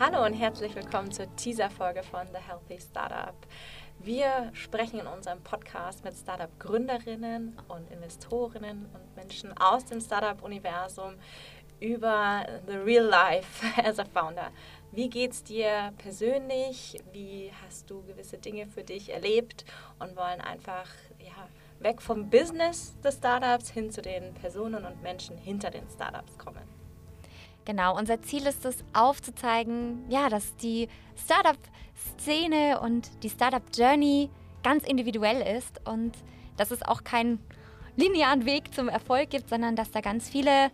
Hallo und herzlich willkommen zur Teaser-Folge von The Healthy Startup. Wir sprechen in unserem Podcast mit Startup-Gründerinnen und Investorinnen und Menschen aus dem Startup-Universum über the real life as a founder. Wie geht's dir persönlich? Wie hast du gewisse Dinge für dich erlebt und wollen einfach ja, weg vom Business des Startups hin zu den Personen und Menschen hinter den Startups kommen? Genau, unser Ziel ist es aufzuzeigen, ja, dass die Startup-Szene und die Startup-Journey ganz individuell ist und dass es auch keinen linearen Weg zum Erfolg gibt, sondern dass da ganz viele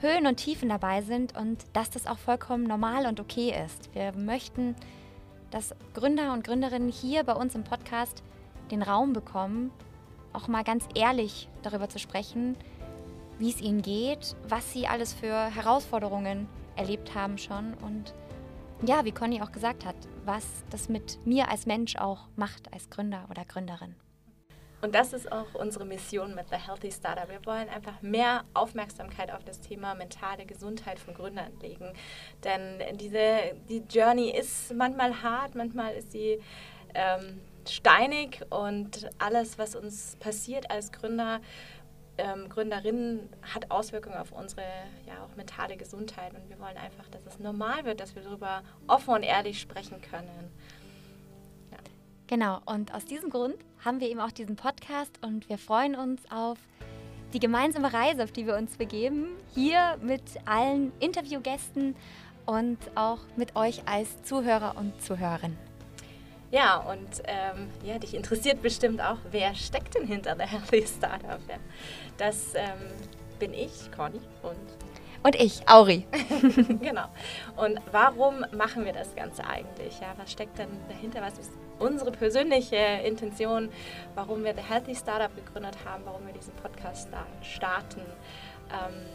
Höhen und Tiefen dabei sind und dass das auch vollkommen normal und okay ist. Wir möchten, dass Gründer und Gründerinnen hier bei uns im Podcast den Raum bekommen, auch mal ganz ehrlich darüber zu sprechen, wie es ihnen geht, was sie alles für Herausforderungen erlebt haben schon und ja, wie Conny auch gesagt hat, was das mit mir als Mensch auch macht, als Gründer oder Gründerin. Und das ist auch unsere Mission mit The Healthy Startup. Wir wollen einfach mehr Aufmerksamkeit auf das Thema mentale Gesundheit von Gründern legen. Denn diese, die Journey ist manchmal hart, manchmal ist sie ähm, steinig und alles, was uns passiert als Gründer, ähm, Gründerinnen hat Auswirkungen auf unsere ja auch mentale Gesundheit und wir wollen einfach, dass es normal wird, dass wir darüber offen und ehrlich sprechen können. Ja. Genau, und aus diesem Grund haben wir eben auch diesen Podcast und wir freuen uns auf die gemeinsame Reise, auf die wir uns begeben, hier mit allen Interviewgästen und auch mit euch als Zuhörer und Zuhörerinnen. Ja, und ähm, ja, dich interessiert bestimmt auch, wer steckt denn hinter der Healthy Startup? Ja. Das ähm, bin ich, Conny, und und ich, Auri. genau. Und warum machen wir das Ganze eigentlich? Ja, was steckt denn dahinter? Was ist unsere persönliche Intention, warum wir The Healthy Startup gegründet haben, warum wir diesen Podcast starten? Ähm,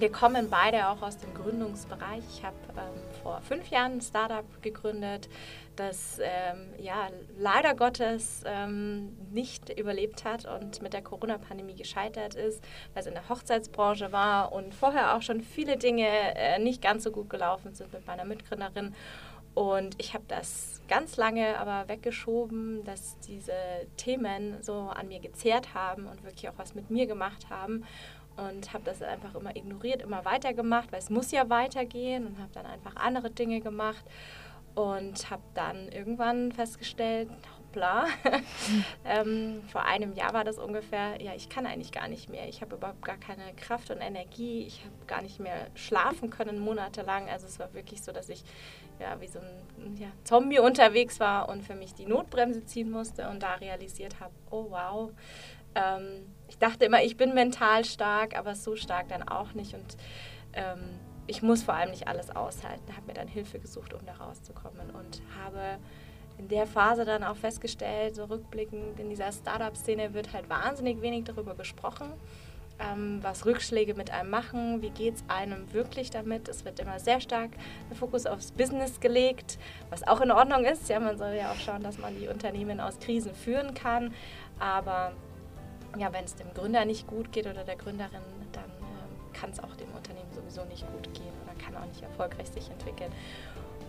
wir kommen beide auch aus dem Gründungsbereich. Ich habe ähm, vor fünf Jahren ein Startup gegründet, das ähm, ja leider Gottes ähm, nicht überlebt hat und mit der Corona-Pandemie gescheitert ist, weil es in der Hochzeitsbranche war und vorher auch schon viele Dinge äh, nicht ganz so gut gelaufen sind mit meiner Mitgründerin. Und ich habe das ganz lange aber weggeschoben, dass diese Themen so an mir gezehrt haben und wirklich auch was mit mir gemacht haben und habe das einfach immer ignoriert, immer weitergemacht, weil es muss ja weitergehen und habe dann einfach andere Dinge gemacht und habe dann irgendwann festgestellt, hoppla, ähm, vor einem Jahr war das ungefähr, ja, ich kann eigentlich gar nicht mehr. Ich habe überhaupt gar keine Kraft und Energie. Ich habe gar nicht mehr schlafen können monatelang. Also es war wirklich so, dass ich ja, wie so ein ja, Zombie unterwegs war und für mich die Notbremse ziehen musste und da realisiert habe, oh wow, ähm, ich dachte immer, ich bin mental stark, aber so stark dann auch nicht. Und ähm, ich muss vor allem nicht alles aushalten. Habe mir dann Hilfe gesucht, um da rauszukommen. Und habe in der Phase dann auch festgestellt, so rückblickend, in dieser Startup-Szene wird halt wahnsinnig wenig darüber gesprochen. Ähm, was Rückschläge mit einem machen, wie geht es einem wirklich damit. Es wird immer sehr stark der Fokus aufs Business gelegt, was auch in Ordnung ist. Ja, man soll ja auch schauen, dass man die Unternehmen aus Krisen führen kann. Aber ja, wenn es dem Gründer nicht gut geht oder der Gründerin, dann ähm, kann es auch dem Unternehmen sowieso nicht gut gehen oder kann auch nicht erfolgreich sich entwickeln.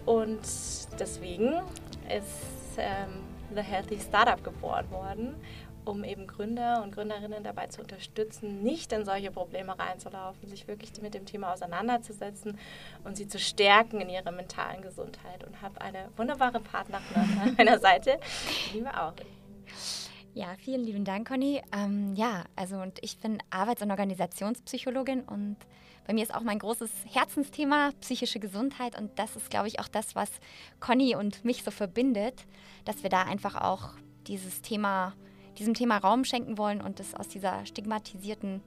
Und deswegen ist ähm, The Healthy Startup geboren worden, um eben Gründer und Gründerinnen dabei zu unterstützen, nicht in solche Probleme reinzulaufen, sich wirklich mit dem Thema auseinanderzusetzen und sie zu stärken in ihrer mentalen Gesundheit. Und habe eine wunderbare Partnerin an meiner Seite, liebe Auri. Ja, vielen lieben Dank, Conny. Ähm, ja, also und ich bin Arbeits- und Organisationspsychologin und bei mir ist auch mein großes Herzensthema psychische Gesundheit und das ist, glaube ich, auch das, was Conny und mich so verbindet, dass wir da einfach auch dieses Thema, diesem Thema Raum schenken wollen und es aus dieser stigmatisierten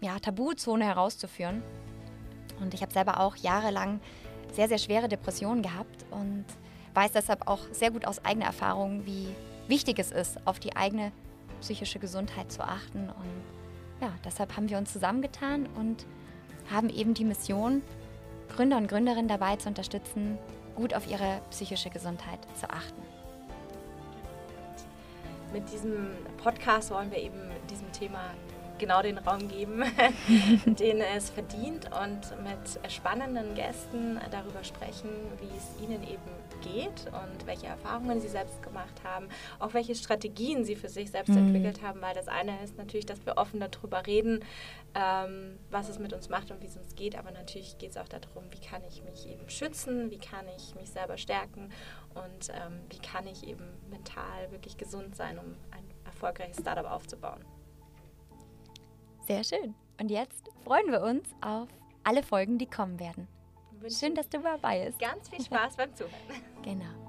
ja, Tabuzone herauszuführen. Und ich habe selber auch jahrelang sehr, sehr schwere Depressionen gehabt und weiß deshalb auch sehr gut aus eigener Erfahrung, wie wichtig es ist, auf die eigene psychische Gesundheit zu achten. Und ja, deshalb haben wir uns zusammengetan und haben eben die Mission, Gründer und Gründerinnen dabei zu unterstützen, gut auf ihre psychische Gesundheit zu achten. Mit diesem Podcast wollen wir eben diesem Thema genau den Raum geben, den es verdient und mit spannenden Gästen darüber sprechen, wie es ihnen eben geht und welche Erfahrungen sie selbst gemacht haben, auch welche Strategien sie für sich selbst mhm. entwickelt haben, weil das eine ist natürlich, dass wir offen darüber reden, ähm, was es mit uns macht und wie es uns geht, aber natürlich geht es auch darum, wie kann ich mich eben schützen, wie kann ich mich selber stärken und ähm, wie kann ich eben mental wirklich gesund sein, um ein erfolgreiches Startup aufzubauen. Sehr schön. Und jetzt freuen wir uns auf alle Folgen, die kommen werden. Schön, dass du dabei bist. Ganz viel Spaß beim Zuhören. Genau.